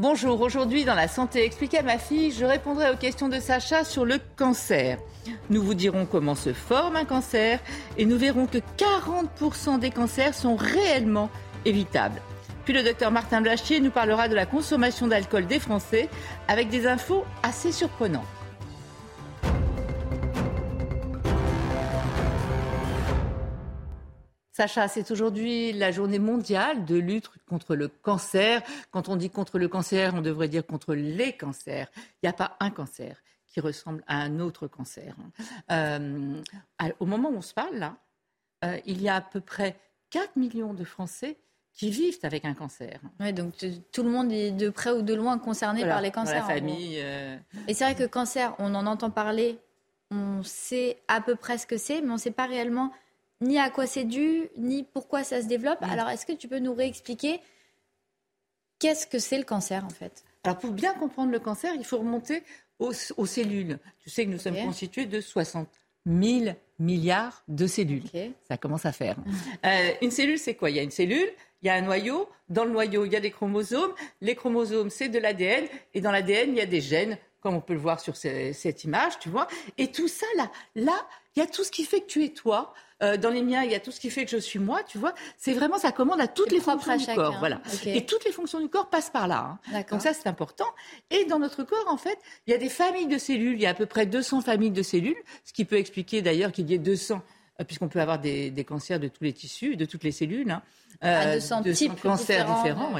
Bonjour, aujourd'hui dans la santé expliquée à ma fille, je répondrai aux questions de Sacha sur le cancer. Nous vous dirons comment se forme un cancer et nous verrons que 40% des cancers sont réellement évitables. Puis le docteur Martin Blachier nous parlera de la consommation d'alcool des Français avec des infos assez surprenantes. Sacha, c'est aujourd'hui la journée mondiale de lutte contre le cancer. Quand on dit contre le cancer, on devrait dire contre les cancers. Il n'y a pas un cancer qui ressemble à un autre cancer. Euh, au moment où on se parle, là, euh, il y a à peu près 4 millions de Français qui vivent avec un cancer. Oui, donc tout le monde est de près ou de loin concerné par les cancers. Dans la famille. Euh, Et c'est vrai que cancer, on en entend parler, on sait à peu près ce que c'est, mais on ne sait pas réellement ni à quoi c'est dû, ni pourquoi ça se développe. Alors, est-ce que tu peux nous réexpliquer qu'est-ce que c'est le cancer, en fait? Alors, pour bien comprendre le cancer, il faut remonter aux, cellules. Tu sais que nous sommes constitués de 60 000 milliards de cellules. Ça commence à faire. Euh, une cellule, c'est quoi? Il y a une cellule, il y a un noyau. Dans le noyau, il y a des chromosomes. Les chromosomes, c'est de l'ADN. Et dans l'ADN, il y a des gènes, comme on peut le voir sur cette image, tu vois. Et tout ça, là, là, il y a tout ce qui fait que tu es toi. Euh, dans les miens, il y a tout ce qui fait que je suis moi, tu vois. C'est vraiment, ça commande à toutes les fonctions du corps. Voilà. Et toutes les fonctions du corps passent par là. Hein. Donc ça, c'est important. Et dans notre corps, en fait, il y a des familles de cellules. Il y a à peu près 200 familles de cellules, ce qui peut expliquer d'ailleurs qu'il y ait 200 euh, puisqu'on peut avoir des, cancers de tous les tissus, de toutes les cellules. Hein. Euh, 200, types cancers différents.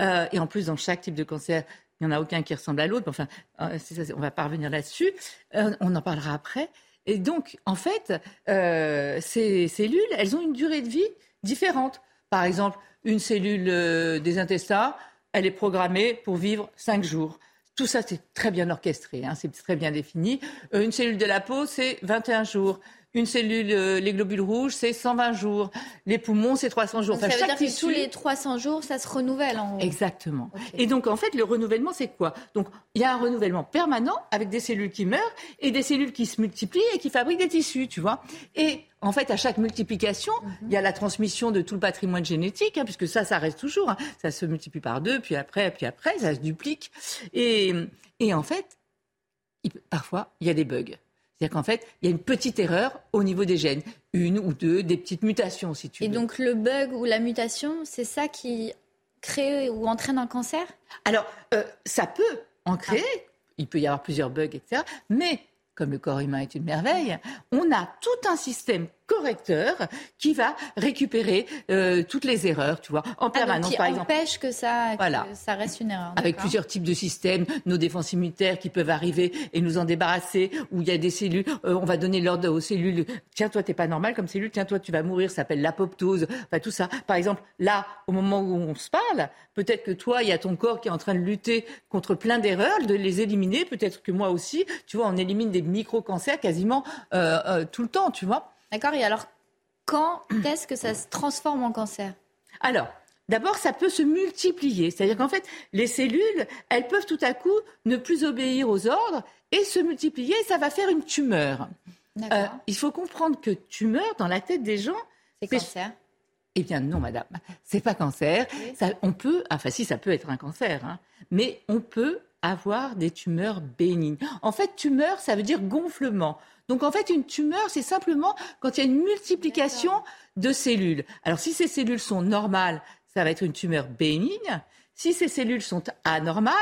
Euh, et en plus, dans chaque type de cancer, il n'y en a aucun qui ressemble à l'autre. Enfin, on va pas revenir là-dessus. on en parlera après. Et donc, en fait, euh, ces cellules, elles ont une durée de vie différente. Par exemple, une cellule euh, des intestins, elle est programmée pour vivre 5 jours. Tout ça, c'est très bien orchestré, hein, c'est très bien défini. Euh, une cellule de la peau, c'est 21 jours. Une cellule, euh, les globules rouges, c'est 120 jours. Les poumons, c'est 300 jours. ça veut dire que tous les 300 jours, ça se renouvelle en haut. Exactement. Et donc, en fait, le renouvellement, c'est quoi? Donc, il y a un renouvellement permanent avec des cellules qui meurent et des cellules qui se multiplient et qui fabriquent des tissus, tu vois. Et en fait, à chaque multiplication, mhm. il y a la transmission de tout le patrimoine génétique, hein, puisque ça, ça reste toujours. Hein. Ça se multiplie par deux, puis après, puis après, ça se duplique. Et, et en fait, parfois, il y a des bugs. C'est-à-dire qu'en fait, il y a une petite erreur au niveau des gènes, une ou deux, des petites mutations, si tu veux. Et donc le bug ou la mutation, c'est ça qui crée ou entraîne un cancer? Alors, euh, ça peut en créer. Ah. Il peut y avoir plusieurs bugs, etc. Mais comme le corps humain est une merveille, on a tout un système correcteur qui va récupérer euh, toutes les erreurs, tu vois, en ah, permanence, qui par exemple. empêche que ça, ça reste une erreur. Avec plusieurs types de systèmes, nos défenses immunitaires qui peuvent arriver et nous en débarrasser, où il y a des cellules, euh, on va donner l'ordre aux cellules, tiens, toi, t'es pas normal comme cellule, tiens, toi, tu vas mourir, ça s'appelle l'apoptose, enfin, tout ça. Par exemple, là, au moment où on se parle, peut-être que toi, il y a ton corps qui est en train de lutter contre plein d'erreurs, de les éliminer, peut-être que moi aussi, tu vois, on élimine des micro-cancers quasiment euh, tout le temps, tu vois. D'accord Et alors, quand est-ce que ça se transforme en cancer? Alors, D'abord, ça peut se multiplier. C'est-à-dire qu'en fait, les cellules, elles peuvent tout à coup ne plus obéir aux ordres et se multiplier. Ça va faire une tumeur. Euh, il faut comprendre que tumeur, dans la tête des gens, c'est cancer. Eh bien non, madame, c'est pas cancer. Ça, on peut, enfin si, ça peut être un cancer, hein, mais on peut avoir des tumeurs bénignes. En fait, tumeur, ça veut dire gonflement. Donc en fait, une tumeur, c'est simplement quand il y a une multiplication de cellules. Alors si ces cellules sont normales, ça va être une tumeur bénigne. Si ces cellules sont anormales,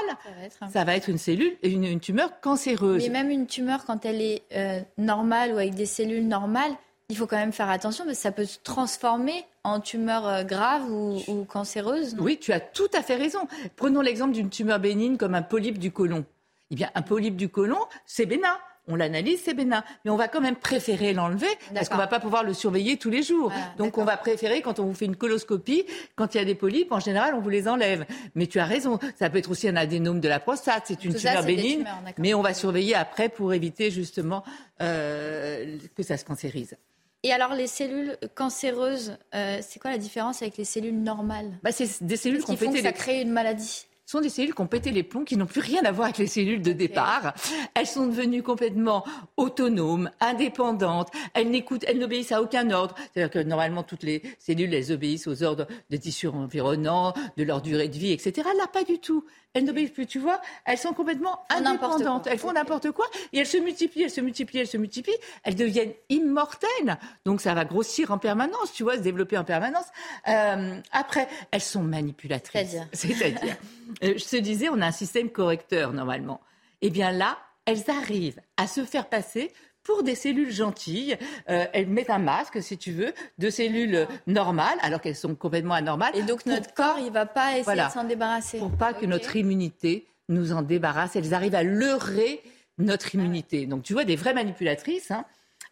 ça va être, une cellule, une, une, tumeur cancéreuse. Mais même une tumeur, quand elle est euh, normale ou avec des cellules normales, il faut quand même faire attention parce que ça peut se transformer en tumeur euh, grave ou, cancéreuse. Oui, tu as tout à fait raison. Prenons l'exemple d'une tumeur bénigne comme un polype du côlon. Eh bien, un polype du côlon, c'est bénin on l'analyse, c'est bénin. Mais on va quand même préférer l'enlever parce qu'on ne va pas pouvoir le surveiller tous les jours. Donc on va préférer, quand on vous fait une coloscopie, quand il y a des polypes, en général, on vous les enlève. Mais tu as raison, ça peut être aussi un adénome de la prostate, c'est une tumeur bénigne, mais on va surveiller après pour éviter justement euh, que ça se cancérise. Et alors, les cellules cancéreuses, euh, c'est quoi la différence avec les cellules normales? Bah, C'est des cellules qui font que ça crée une maladie? Sont des cellules qui ont pété les plombs, qui n'ont plus rien à voir avec les cellules de départ. Elles sont devenues complètement autonomes, indépendantes. Elles n'écoutent, elles n'obéissent à aucun ordre. C'est-à-dire que normalement, toutes les cellules, elles obéissent aux ordres des tissus environnants, de leur durée de vie, etc. Là, pas du tout. Elles n'obéissent plus, tu vois. Elles sont complètement indépendantes. Elles font n'importe quoi et elles se multiplient, elles se multiplient, elles se multiplient. Elles deviennent immortelles. Donc ça va grossir en permanence, tu vois, se développer en permanence. Euh, après, elles sont manipulatrices. C'est-à-dire euh, je te disais, on a un système correcteur normalement. Eh bien là, elles arrivent à se faire passer pour des cellules gentilles. Euh, elles mettent un masque, si tu veux, de cellules normales, alors qu'elles sont complètement anormales. Et donc notre corps, il ne va pas essayer de s'en débarrasser. Pour pas que notre immunité nous en débarrasse. Elles arrivent à leurrer notre immunité. Donc tu vois, des vraies manipulatrices. Hein.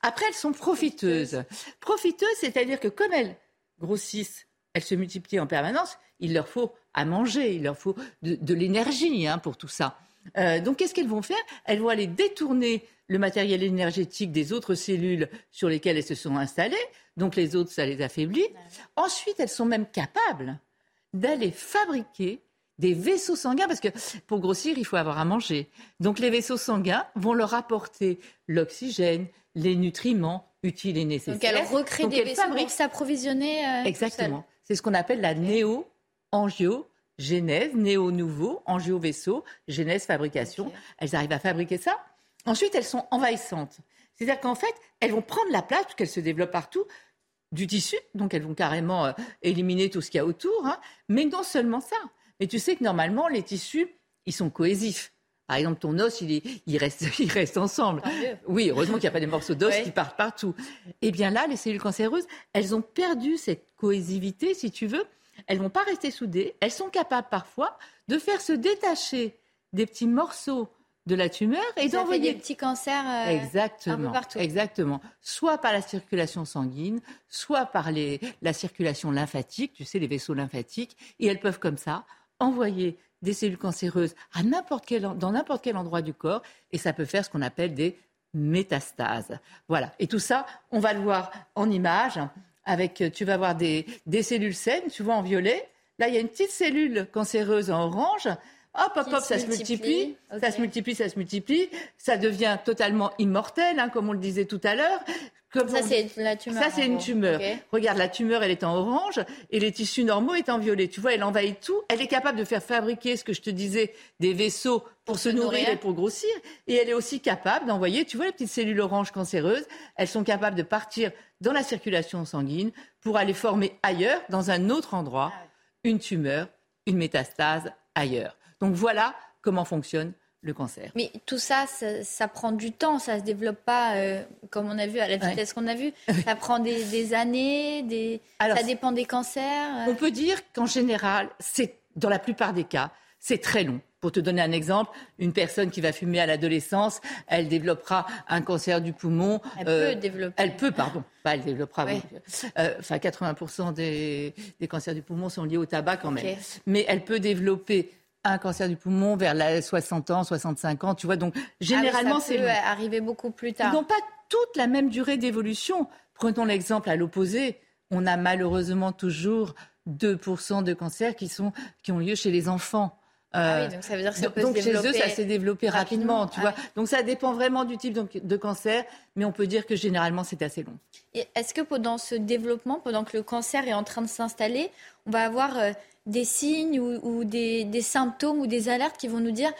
Après, elles sont profiteuses. Profiteuses, c'est-à-dire que comme elles grossissent, elles se multiplient en permanence, il leur faut à manger, il leur faut de, l'énergie hein, pour tout ça. Euh, donc qu'est-ce qu'elles vont faire? Elles vont aller détourner le matériel énergétique des autres cellules sur lesquelles elles se sont installées, donc les autres, ça les affaiblit. Ensuite, elles sont même capables d'aller fabriquer des vaisseaux sanguins, parce que pour grossir, il faut avoir à manger. Donc les vaisseaux sanguins vont leur apporter l'oxygène, les nutriments utiles et nécessaires. Donc elles recréent des vaisseaux pour s'approvisionner. Euh, Exactement. C'est ce qu'on appelle la néo angio-genèse, néo-nouveau, angio-vaisseau, genèse, fabrication. Elles arrivent à fabriquer ça. Ensuite, elles sont envahissantes. C'est-à-dire qu'en fait, elles vont prendre la place, qu'elles se développent partout, du tissu. Donc, elles vont carrément euh, éliminer tout ce qu'il y a autour. Hein. Mais non seulement ça. Mais tu sais que normalement, les tissus, ils sont cohésifs. Par exemple, ton os, il, il, reste, il reste ensemble. Oui, heureusement qu'il n'y a pas des morceaux d'os qui partent partout. Eh bien là, les cellules cancéreuses, elles ont perdu cette cohésivité, si tu veux, elles vont pas rester soudées. Elles sont capables parfois de faire se détacher des petits morceaux de la tumeur et d'envoyer des petits cancers euh, exactement, partout. Exactement. Soit par la circulation sanguine, soit par la circulation lymphatique, tu sais, les vaisseaux lymphatiques. Et elles peuvent comme ça envoyer des cellules cancéreuses à n'importe quel, dans n'importe quel endroit du corps. Et ça peut faire ce qu'on appelle des métastases. Voilà. Et tout ça, on va le voir en image avec, euh, tu vas avoir des, cellules saines, tu vois, en violet. Là, il y a une petite cellule cancéreuse en orange. Hop, hop, hop, ça se multiplie, ça se multiplie, ça se multiplie, ça devient totalement immortel, hein, comme on le disait tout à l'heure. Ça, c'est la tumeur. Ça, c'est une tumeur. Regarde, la tumeur, elle est en orange et les tissus normaux est en violet. Tu vois, elle envahit tout. Elle est capable de faire fabriquer ce que je te disais, des vaisseaux pour, se, nourrir, et pour grossir. Et elle est aussi capable d'envoyer, tu vois, les petites cellules oranges cancéreuses, elles sont capables de partir dans la circulation sanguine pour aller former ailleurs, dans un autre endroit, ah une tumeur, une métastase ailleurs. Donc voilà comment fonctionne le cancer. Mais tout ça, ça, prend du temps, ça ne se développe pas euh, comme on a vu, à la vitesse qu'on a vu. Ça prend des, années, des... ça dépend des cancers. On peut dire qu'en général, c'est dans la plupart des cas, c'est très long. Pour te donner un exemple, une personne qui va fumer à l'adolescence, elle développera un cancer du poumon. Elle peut euh, développer. Elle peut, pardon. Pas elle développera. Euh, enfin, 80% des, cancers du poumon sont liés au tabac quand même. Mais elle peut développer un cancer du poumon vers la 60 ans, 65 ans. Tu vois, donc généralement, c'est. Ça peut arriver beaucoup plus tard. Ils n'ont pas toute la même durée d'évolution. Prenons l'exemple à l'opposé. On a malheureusement toujours 2% de cancers qui, sont, qui ont lieu chez les enfants. Ah oui, donc ça veut dire que ça peut donc chez eux, ça s'est développé rapidement, tu vois. Ah donc ça dépend vraiment du type de cancer, mais on peut dire que généralement c'est assez long. Est-ce que pendant ce développement, pendant que le cancer est en train de s'installer, on va avoir euh, des signes ou, des, symptômes ou des alertes qui vont nous dire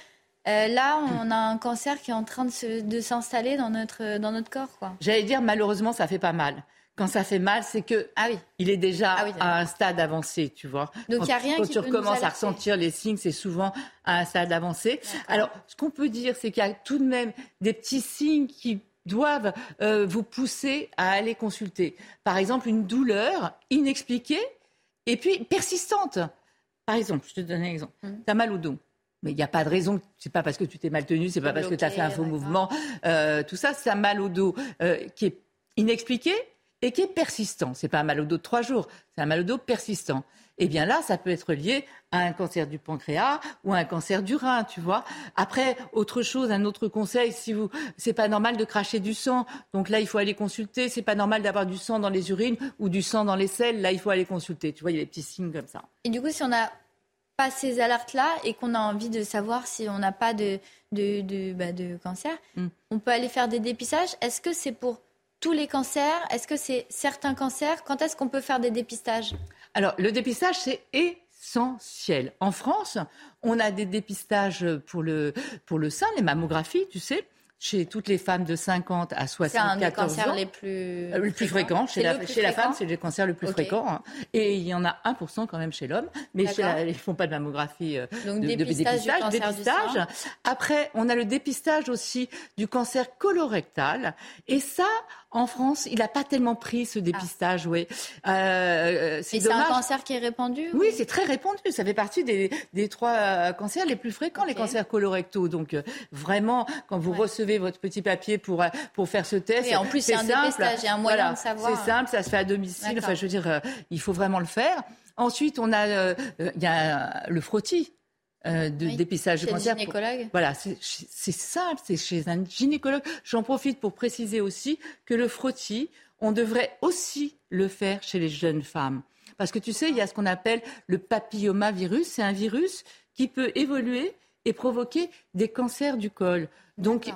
euh, là, on a un cancer qui est en train de s'installer dans notre, dans notre corps. J'allais dire, malheureusement, ça fait pas mal quand ça fait mal, c'est que ah oui. il est déjà ah à un stade avancé, tu vois. Donc il a rien quand qui tu recommences à ressentir les signes, c'est souvent à un stade avancé. Alors, ce qu'on peut dire, c'est qu'il y a tout de même des petits signes qui doivent euh, vous pousser à aller consulter. Par exemple, une douleur inexpliquée et puis persistante. Par exemple, je te donne un exemple. Hum. Tu as mal au dos. Mais il n'y a pas de raison. C'est pas parce que tu t'es mal tenu, c'est pas parce que tu as fait un faux mouvement. Euh, tout ça, c'est un mal au dos euh, qui est inexpliqué et qui est persistant. C'est pas un mal au dos de trois jours, c'est un mal au dos persistant. Eh bien là, ça peut être lié à un cancer du pancréas ou à un cancer du rein, tu vois. Après, autre chose, un autre conseil, si vous, c'est pas normal de cracher du sang, donc là il faut aller consulter. C'est pas normal d'avoir du sang dans les urines ou du sang dans les selles, là il faut aller consulter. Tu vois, il y a des petits signes comme ça. Et du coup, si on n'a pas ces alertes-là et qu'on a envie de savoir si on n'a pas de, de, de, bah, cancer, mm. on peut aller faire des dépistages. Est-ce que c'est pour tous les cancers? Est-ce que c'est certains cancers? Quand est-ce qu'on peut faire des dépistages? Alors, le dépistage, c'est essentiel. En France, on a des dépistages pour le, pour le sein, les mammographies, tu sais chez toutes les femmes de 50 à 74 ans. les plus, euh, le plus fréquents. Chez, la, chez la, femme, c'est le cancer le plus fréquent. Hein. Et il y en a 1% quand même chez l'homme. Mais ils ne font pas de mammographie. Euh, Donc, de, dépistage, de dépistage. Après, on a le dépistage aussi du cancer colorectal. Et ça, en France, il n'a pas tellement pris ce dépistage, oui. Euh, c'est un cancer qui est répandu Oui, c'est très répandu. Ça fait partie des, trois euh, cancers les plus fréquents, les cancers colorectaux. Donc, euh, vraiment, quand vous recevez votre petit papier pour, pour faire ce test, et en plus, c'est un dépistage, il y a un moyen de savoir. C'est simple, ça se fait à domicile. Enfin, je veux dire, il faut vraiment le faire. Ensuite, on a, il y a le frottis. Euh, de dépistage de cancer. gynécologue Voilà, c'est simple, c'est chez un gynécologue. J'en profite pour préciser aussi que le frottis, on devrait aussi le faire chez les jeunes femmes. Parce que tu sais, il y a ce qu'on appelle le papillomavirus. C'est un virus qui peut évoluer et provoquer des cancers du col. Donc,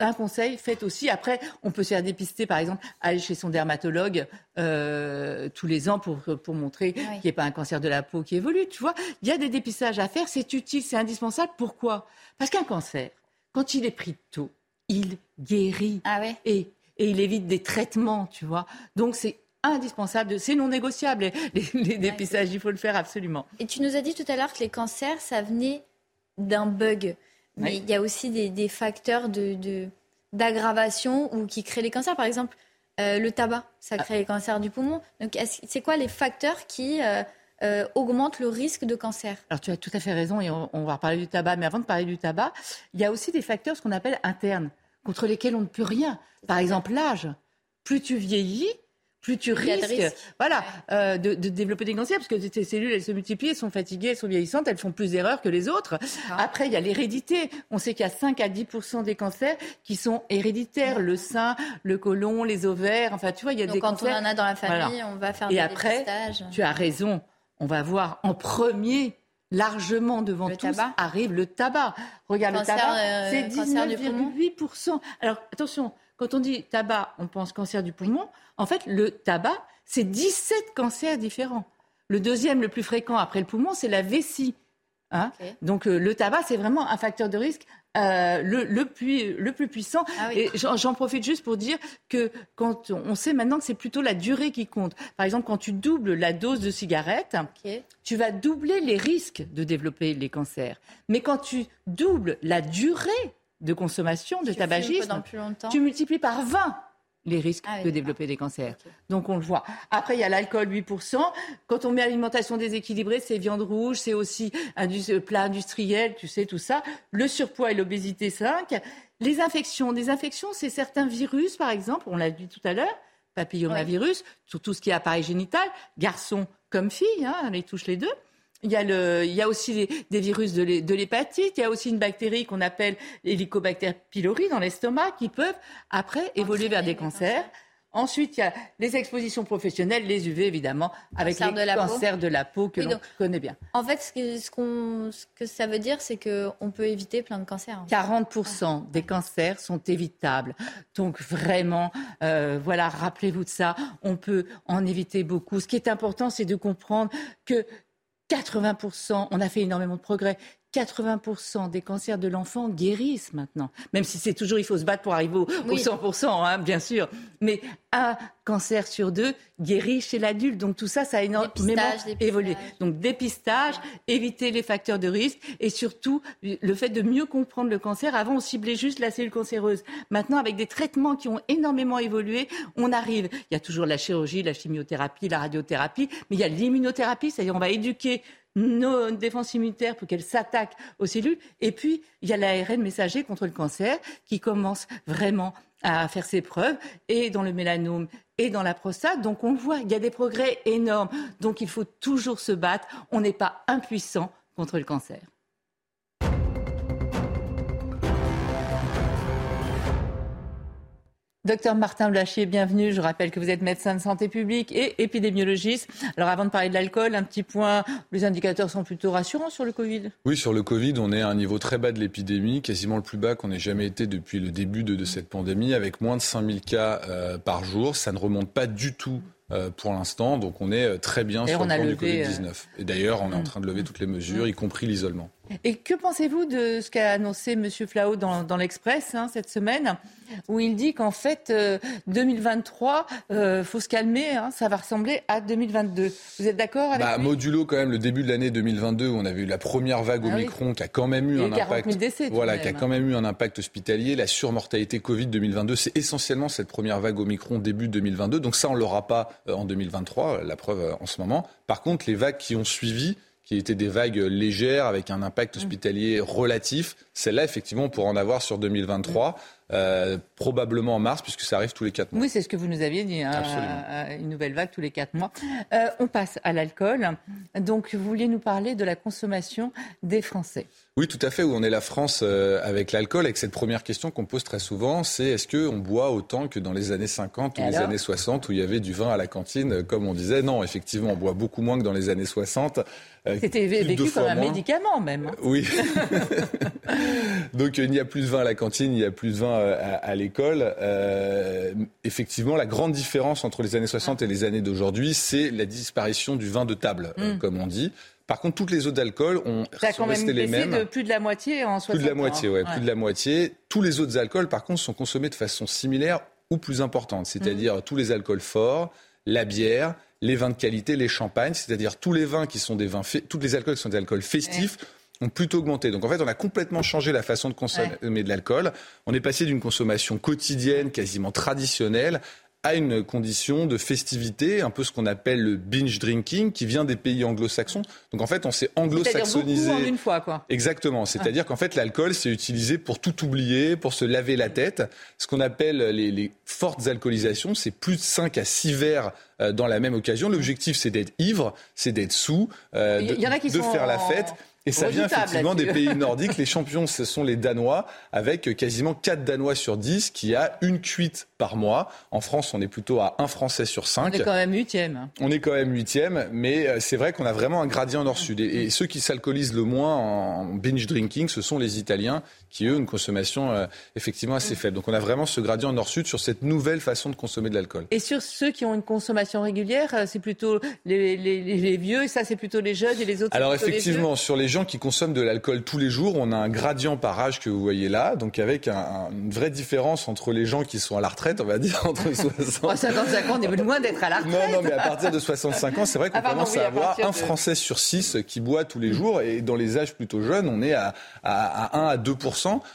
un conseil, faites aussi. Après, on peut se faire dépister, par exemple, aller chez son dermatologue euh, tous les ans pour, pour montrer qu'il n'y ait pas un cancer de la peau qui évolue. Tu vois, il y a des dépistages à faire, c'est utile, c'est indispensable. Pourquoi? Parce qu'un cancer, quand il est pris tôt, il guérit ah et, et il évite des traitements, tu vois. Donc c'est indispensable, c'est non négociable. Les, dépistages, il faut le faire absolument. Et tu nous as dit tout à l'heure que les cancers, ça venait d'un bug. Mais il y a aussi des, facteurs de, d'aggravation ou qui créent les cancers. Par exemple, euh, le tabac, ça ah. crée les cancers du poumon. Donc, c'est quoi les facteurs qui euh, euh, augmentent le risque de cancer? Alors, tu as tout à fait raison et on, va reparler du tabac. Mais avant de parler du tabac, il y a aussi des facteurs, ce qu'on appelle internes, contre lesquels on ne peut rien. Par exemple, l'âge. Plus tu vieillis, plus tu risques voilà, euh, de, développer des cancers, parce que tes cellules, elles se multiplient, elles sont fatiguées, elles sont vieillissantes, elles font plus d'erreurs que les autres. Après, il y a l'hérédité. On sait qu'il y a 5 à 10 des cancers qui sont héréditaires. Le sein, le côlon, les ovaires, enfin, tu vois, il y a des quand on en a dans la famille, on va faire Et après, tu as raison, on va voir en premier largement devant le tous arrive le tabac. Regarde le tabac, euh, c'est 19,8%. Alors attention, quand on dit tabac, on pense cancer du poumon. En fait, le tabac, c'est 17 cancers différents. Le deuxième, le plus fréquent après le poumon, c'est la vessie. Hein. Donc euh, le tabac, c'est vraiment un facteur de risque euh, le, plus, le plus puissant. Ah Et j'en profite juste pour dire que quand on sait maintenant que c'est plutôt la durée qui compte. Par exemple, quand tu doubles la dose de cigarettes, tu vas doubler les risques de développer les cancers. Mais quand tu doubles la durée de consommation de tabagisme, tu multiplies par 20 les risques ah de développer des cancers. Donc on le voit. Après, il y a l'alcool, 8%. Quand on met alimentation déséquilibrée, c'est viande rouge, c'est aussi un euh, plat industriel, tu sais, tout ça. Le surpoids et l'obésité, 5. Les infections. Des infections, c'est certains virus, par exemple, on l'a dit tout à l'heure, papillomavirus, sur tout ce qui est appareil génital, garçons comme filles, hein, on les touche les deux. Il y, a le, il y a aussi des virus de l'hépatite, il y a aussi une bactérie qu'on appelle l'hélicobacter pylori dans l'estomac qui peuvent après évoluer vers des cancers. Ensuite, il y a les expositions professionnelles, les UV évidemment, avec les cancers de la peau que l'on connaît bien. En fait, ce que, ce, que ça veut dire, c'est qu'on peut éviter plein de cancers. 40% des cancers sont évitables. Donc vraiment, euh, voilà, rappelez-vous de ça. On peut en éviter beaucoup. Ce qui est important, c'est de comprendre que 80%, on a fait énormément de progrès. 80% des cancers de l'enfant guérissent maintenant. Même si c'est toujours, il faut se battre pour arriver au, 100%, hein, bien sûr. Mais un cancer sur deux guérit chez l'adulte. Donc tout ça, ça a énormément évolué. Donc dépistage, éviter les facteurs de risque et surtout le fait de mieux comprendre le cancer. Avant, on ciblait juste la cellule cancéreuse. Maintenant, avec des traitements qui ont énormément évolué, on arrive. Il y a toujours la chirurgie, la chimiothérapie, la radiothérapie, mais il y a l'immunothérapie, c'est-à-dire on va éduquer nos défenses immunitaires pour qu'elles s'attaquent aux cellules. Et puis, il y a l'ARN messager contre le cancer qui commence vraiment à faire ses preuves, et dans le mélanome et dans la prostate. Donc on voit, il y a des progrès énormes. Donc il faut toujours se battre. On n'est pas impuissant contre le cancer. Docteur Martin Blachier, bienvenue. Je rappelle que vous êtes médecin de santé publique et épidémiologiste. Alors avant de parler de l'alcool, un petit point, les indicateurs sont plutôt rassurants sur le Covid? Oui, sur le Covid, on est à un niveau très bas de l'épidémie, quasiment le plus bas qu'on ait jamais été depuis le début de, cette pandémie, avec moins de 5000 cas euh, par jour. Ça ne remonte pas du tout euh, pour l'instant. Donc on est euh, très bien sur le plan du Covid-19. Et d'ailleurs, on est en train de lever toutes les mesures, y compris l'isolement. Et que pensez-vous de ce qu'a annoncé M. Flao dans, dans l'Express hein, cette semaine, où il dit qu'en fait, 2023, il euh, faut se calmer, hein, ça va ressembler à 2022. Vous êtes d'accord avec bah, Modulo quand même le début de l'année 2022, où on avait eu la première vague au ah Omicron, qui a quand même eu un impact. Décès, voilà, qui a quand même eu un impact hospitalier. La surmortalité Covid 2022, c'est essentiellement cette première vague au Omicron début 2022. Donc ça, on l'aura pas euh, en 2023, la preuve euh, en ce moment. Par contre, les vagues qui ont suivi qui étaient des vagues légères avec un impact mm. hospitalier relatif. Celle-là, effectivement, on pourra en avoir sur 2023. Euh, probablement en mars, puisque ça arrive tous les quatre mois. Oui, c'est ce que vous nous aviez dit, hein, euh, une nouvelle vague tous les quatre mois. Euh, on passe à l'alcool. Donc, vous vouliez nous parler de la consommation des Français. Oui, tout à fait. Où on est la France avec l'alcool, avec cette première question qu'on pose très souvent, c'est est-ce qu'on boit autant que dans les années 50 ou les années 60 où il y avait du vin à la cantine, comme on disait? Non, effectivement, on boit beaucoup moins que dans les années 60. C'était vécu comme un médicament même. Hein. Oui. Donc il n'y a plus de vin à la cantine, il n'y a plus de vin euh, à, l'école. Euh, effectivement, la grande différence entre les années 60 et les années d'aujourd'hui, c'est la disparition du vin de table, euh, mm. comme on dit. Par contre, toutes les autres alcools ont Ça sont les mêmes. de plus de la moitié en 60 Plus de la moitié, ouais, plus de la moitié. Tous les autres alcools, par contre, sont consommés de façon similaire ou plus importante, c'est-à-dire mm. tous les alcools forts, la bière, les vins de qualité, les champagnes, c'est-à-dire tous les vins qui sont des vins, tous les alcools qui sont des alcools festifs ont plutôt augmenté. Donc en fait, on a complètement changé la façon de consommer de l'alcool. On est passé d'une consommation quotidienne, quasiment traditionnelle, à une condition de festivité, un peu ce qu'on appelle le binge drinking, qui vient des pays anglo-saxons. Donc en fait, on s'est anglo-saxonisé. en une fois, quoi. Exactement. C'est-à-dire qu'en fait, l'alcool, c'est utilisé pour tout oublier, pour se laver la tête. Ce qu'on appelle les, fortes alcoolisations, c'est plus de 5 à 6 verres euh, dans la même occasion. L'objectif, c'est d'être ivre, c'est d'être sous, euh, de, de faire la fête. Et ça vient effectivement des pays nordiques. Les champions, ce sont les Danois, avec quasiment 4 Danois sur 10 qui a une cuite par mois. En France, on est plutôt à un Français sur 5. On est quand même huitième. On est quand même huitième, mais euh, c'est vrai qu'on a vraiment un gradient nord-sud. Et, ceux qui s'alcoolisent le moins en binge drinking, ce sont les Italiens, qui eux, ont une consommation euh, effectivement assez faible. Donc on a vraiment ce gradient nord-sud sur cette nouvelle façon de consommer de l'alcool. Et sur ceux qui ont une consommation régulière, euh, c'est plutôt les, les, vieux, et ça c'est plutôt les jeunes et les autres Alors effectivement, sur les gens qui consomment de l'alcool tous les jours, on a un gradient par âge que vous voyez là, donc avec une vraie différence entre les gens qui sont à la retraite, on va dire, entre 60... 55 ans, on est loin d'être à la retraite. Non, non, mais à partir de 65 ans, c'est vrai qu'on ah, commence à avoir un Français sur 6 qui boit tous les jours, et dans les âges plutôt jeunes, on est à, à, à 1 à 2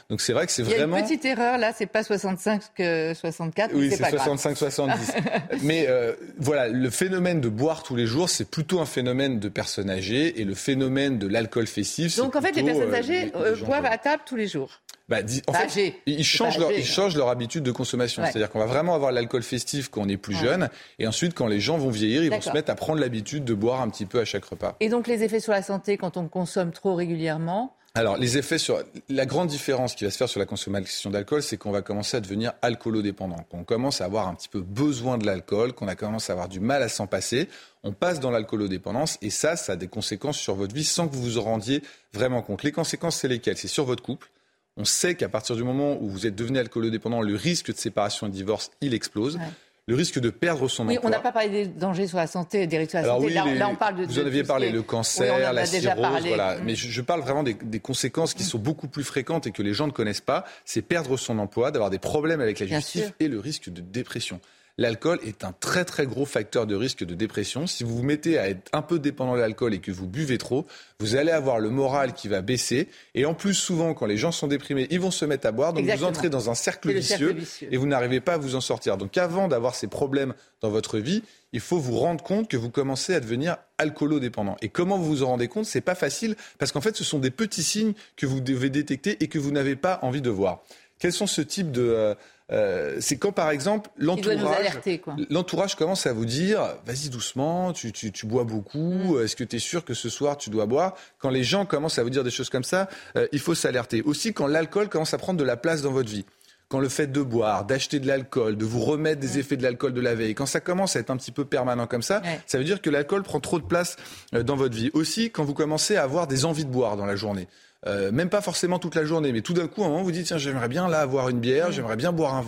donc c'est vrai que c'est vraiment. Il y a une petite erreur là, c'est pas 65 que 64. Oui, c'est 65-70. mais euh, voilà, le phénomène de boire tous les jours, c'est plutôt un phénomène de personnes âgées, et le phénomène de l'alcool festif. Donc en fait, les personnes euh, âgées euh, boivent à table tous les jours. Bah, en fait, ils changent, leur, ils changent leur habitude de consommation. C'est-à-dire qu'on va vraiment avoir l'alcool festif quand on est plus jeune. Et ensuite, quand les gens vont vieillir, ils vont se mettre à prendre l'habitude de boire un petit peu à chaque repas. Et donc, les effets sur la santé quand on consomme trop régulièrement alors, les effets sur. La grande différence qui va se faire sur la consommation d'alcool, c'est qu'on va commencer à devenir alcoolodépendant. Qu'on commence à avoir un petit peu besoin de l'alcool, qu'on a commencé à avoir du mal à s'en passer. On passe dans l'alcoolodépendance et ça, ça a des conséquences sur votre vie sans que vous vous en rendiez vraiment compte. Les conséquences, c'est lesquelles? C'est sur votre couple. On sait qu'à partir du moment où vous êtes devenu alcoolodépendant, le risque de séparation et de divorce, il explose le risque de perdre son oui, emploi. On n'a pas parlé des dangers sur la santé, des risques sur la santé. là, on parle de. Vous en aviez parlé, le cancer, la cirrhose, voilà. Mais je, parle vraiment des, conséquences qui mm. sont beaucoup plus fréquentes et que les gens ne connaissent pas. C'est perdre son emploi, d'avoir des problèmes avec la justice et le risque de dépression. L'alcool est un très très gros facteur de risque de dépression. Si vous vous mettez à être un peu dépendant de l'alcool et que vous buvez trop, vous allez avoir le moral qui va baisser. Et en plus, souvent, quand les gens sont déprimés, ils vont se mettre à boire. Donc vous entrez dans un cercle vicieux, et vous n'arrivez pas à vous en sortir. Donc avant d'avoir ces problèmes dans votre vie, il faut vous rendre compte que vous commencez à devenir alcoolodépendant. Et comment vous vous en rendez compte? C'est pas facile parce qu'en fait, ce sont des petits signes que vous devez détecter et que vous n'avez pas envie de voir. Quels sont ce type de euh, euh, c'est quand, par exemple, l'entourage, commence à vous dire, vas-y doucement, tu, bois beaucoup, mm. est-ce que tu es sûr que ce soir tu dois boire? Quand les gens commencent à vous dire des choses comme ça, euh, il faut s'alerter. Aussi, quand l'alcool commence à prendre de la place dans votre vie quand le fait de boire, d'acheter de l'alcool, de vous remettre des effets de l'alcool de la veille, quand ça commence à être un petit peu permanent comme ça, ça veut dire que l'alcool prend trop de place euh, dans votre vie. Aussi, quand vous commencez à avoir des envies de boire dans la journée. Euh, même pas forcément toute la journée, mais tout d'un coup, à un moment, vous dites, tiens, j'aimerais bien là avoir une bière, j'aimerais bien boire un,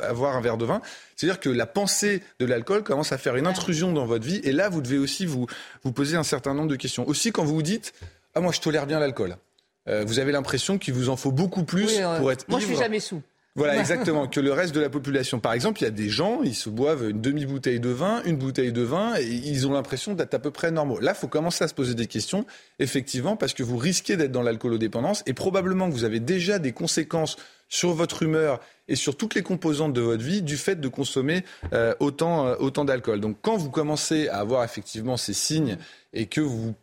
avoir un verre de vin. C'est-à-dire que la pensée de l'alcool commence à faire une intrusion dans votre vie, et là, vous devez aussi vous, vous poser un certain nombre de questions. Aussi, quand vous vous dites, ah, moi, je tolère bien l'alcool. Euh, vous avez l'impression qu'il vous en faut beaucoup plus pour être Moi, je suis jamais sous. Voilà, exactement, que le reste de la population. Par exemple, il y a des gens, ils se boivent une demi-bouteille de vin, une bouteille de vin, et ils ont l'impression d'être à peu près normaux. Là, il faut commencer à se poser des questions, effectivement, parce que vous risquez d'être dans l'alcoolodépendance, et probablement que vous avez déjà des conséquences sur votre humeur et sur toutes les composantes de votre vie du fait de consommer euh, autant, euh, autant d'alcool. Donc quand vous commencez à avoir effectivement ces signes et que vous,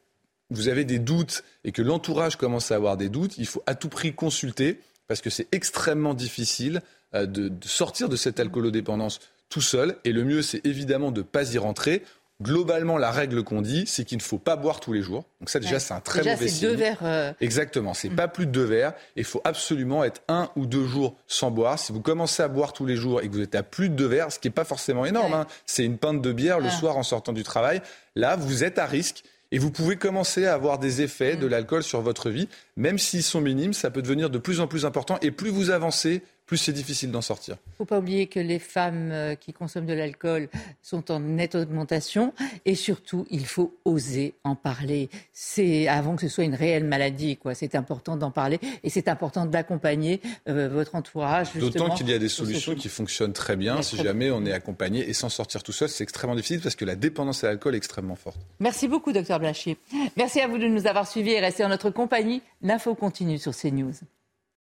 vous avez des doutes et que l'entourage commence à avoir des doutes, il faut à tout prix consulter parce que c'est extrêmement difficile euh, de, sortir de cette alcoolodépendance tout seul. Et le mieux, c'est évidemment de ne pas y rentrer. Globalement, la règle qu'on dit, c'est qu'il ne faut pas boire tous les jours. Donc ça, déjà, c'est un très mauvais signe. Deux verres. Euh, Exactement. C'est mm. pas plus de deux verres. Il faut absolument être un ou deux jours sans boire. Si vous commencez à boire tous les jours et que vous êtes à plus de deux verres, ce qui n'est pas forcément énorme, hein, c'est une pinte de bière le soir en sortant du travail. Là, vous êtes à risque et vous pouvez commencer à avoir des effets de mm. l'alcool sur votre vie, même s'ils sont minimes, ça peut devenir de plus en plus important. Et plus vous avancez, plus c'est difficile d'en sortir. Il ne faut pas oublier que les femmes euh, qui consomment de l'alcool sont en nette augmentation et surtout, il faut oser en parler. C'est avant que ce soit une réelle maladie, quoi. C'est important d'en parler et c'est important d'accompagner euh, votre entourage. D'autant qu'il y a des solutions qui fonctionnent très bien si jamais on est accompagné et s'en sortir tout seul, c'est extrêmement difficile parce que la dépendance à l'alcool est extrêmement forte. Merci beaucoup, docteur Blachier. Merci à vous de nous avoir suivis et rester en notre compagnie. L'info continue sur CNews.